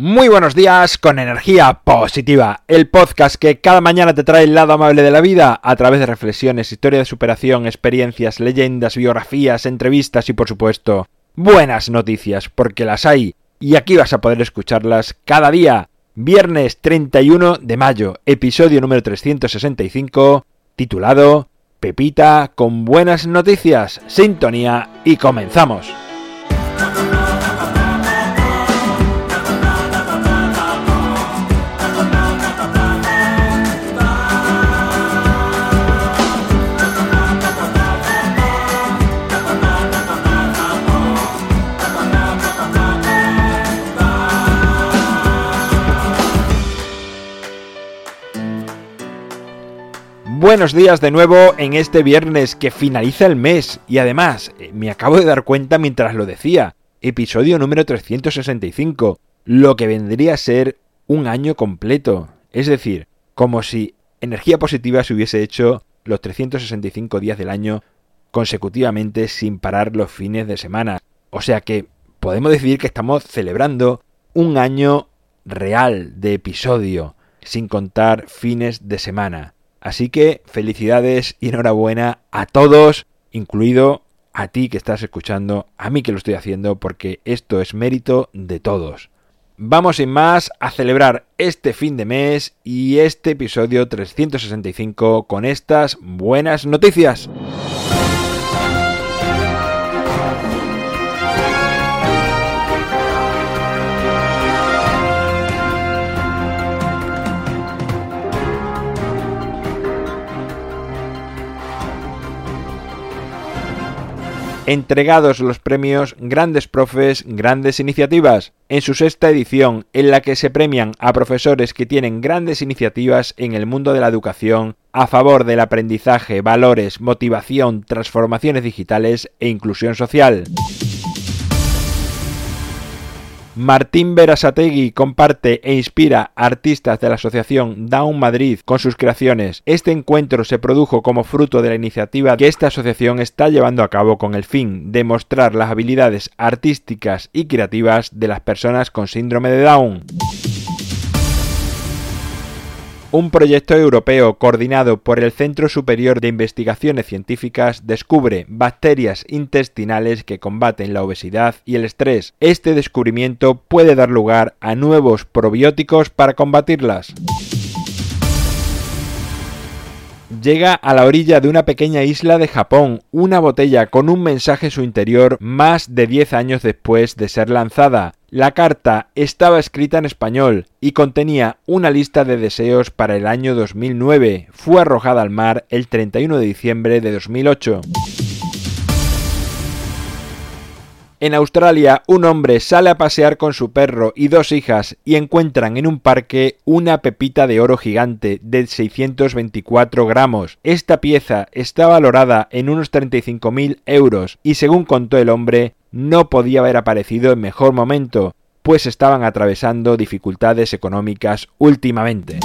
Muy buenos días con energía positiva, el podcast que cada mañana te trae el lado amable de la vida a través de reflexiones, historia de superación, experiencias, leyendas, biografías, entrevistas y por supuesto buenas noticias, porque las hay y aquí vas a poder escucharlas cada día. Viernes 31 de mayo, episodio número 365, titulado Pepita con buenas noticias, sintonía y comenzamos. Buenos días de nuevo en este viernes que finaliza el mes y además eh, me acabo de dar cuenta mientras lo decía, episodio número 365, lo que vendría a ser un año completo, es decir, como si energía positiva se hubiese hecho los 365 días del año consecutivamente sin parar los fines de semana. O sea que podemos decir que estamos celebrando un año real de episodio, sin contar fines de semana. Así que felicidades y enhorabuena a todos, incluido a ti que estás escuchando, a mí que lo estoy haciendo, porque esto es mérito de todos. Vamos sin más a celebrar este fin de mes y este episodio 365 con estas buenas noticias. Entregados los premios Grandes Profes, Grandes Iniciativas, en su sexta edición, en la que se premian a profesores que tienen grandes iniciativas en el mundo de la educación a favor del aprendizaje, valores, motivación, transformaciones digitales e inclusión social. Martín Berasategui comparte e inspira a artistas de la Asociación Down Madrid con sus creaciones. Este encuentro se produjo como fruto de la iniciativa que esta asociación está llevando a cabo con el fin de mostrar las habilidades artísticas y creativas de las personas con síndrome de Down. Un proyecto europeo coordinado por el Centro Superior de Investigaciones Científicas descubre bacterias intestinales que combaten la obesidad y el estrés. Este descubrimiento puede dar lugar a nuevos probióticos para combatirlas llega a la orilla de una pequeña isla de Japón, una botella con un mensaje en su interior más de 10 años después de ser lanzada. La carta estaba escrita en español y contenía una lista de deseos para el año 2009. Fue arrojada al mar el 31 de diciembre de 2008. En Australia, un hombre sale a pasear con su perro y dos hijas y encuentran en un parque una pepita de oro gigante de 624 gramos. Esta pieza está valorada en unos 35.000 euros y según contó el hombre, no podía haber aparecido en mejor momento, pues estaban atravesando dificultades económicas últimamente.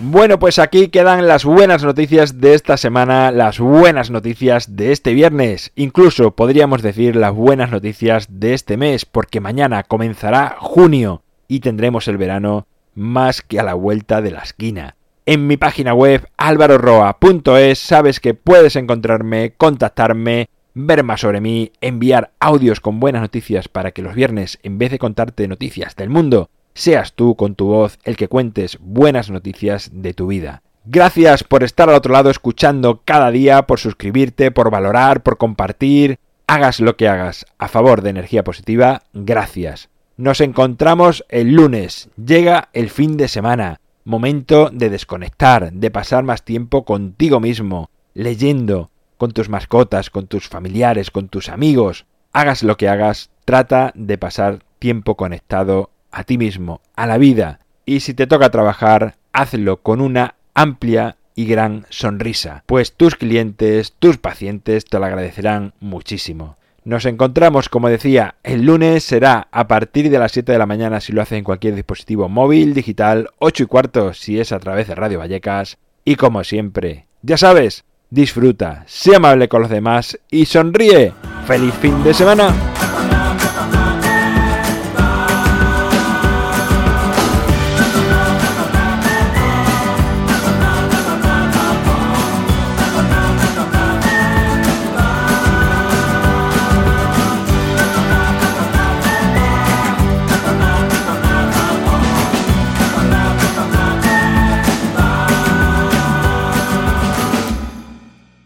Bueno, pues aquí quedan las buenas noticias de esta semana, las buenas noticias de este viernes, incluso podríamos decir las buenas noticias de este mes, porque mañana comenzará junio y tendremos el verano más que a la vuelta de la esquina. En mi página web alvaroroa.es sabes que puedes encontrarme, contactarme, ver más sobre mí, enviar audios con buenas noticias para que los viernes, en vez de contarte noticias del mundo, seas tú con tu voz el que cuentes buenas noticias de tu vida. Gracias por estar al otro lado escuchando cada día, por suscribirte, por valorar, por compartir. Hagas lo que hagas a favor de energía positiva, gracias. Nos encontramos el lunes. Llega el fin de semana. Momento de desconectar, de pasar más tiempo contigo mismo, leyendo, con tus mascotas, con tus familiares, con tus amigos. Hagas lo que hagas, trata de pasar tiempo conectado a ti mismo, a la vida, y si te toca trabajar, hazlo con una amplia y gran sonrisa, pues tus clientes, tus pacientes te lo agradecerán muchísimo. Nos encontramos, como decía, el lunes será a partir de las 7 de la mañana si lo haces en cualquier dispositivo móvil, digital, 8 y cuarto si es a través de Radio Vallecas. Y como siempre, ya sabes, disfruta, sé amable con los demás y sonríe. ¡Feliz fin de semana!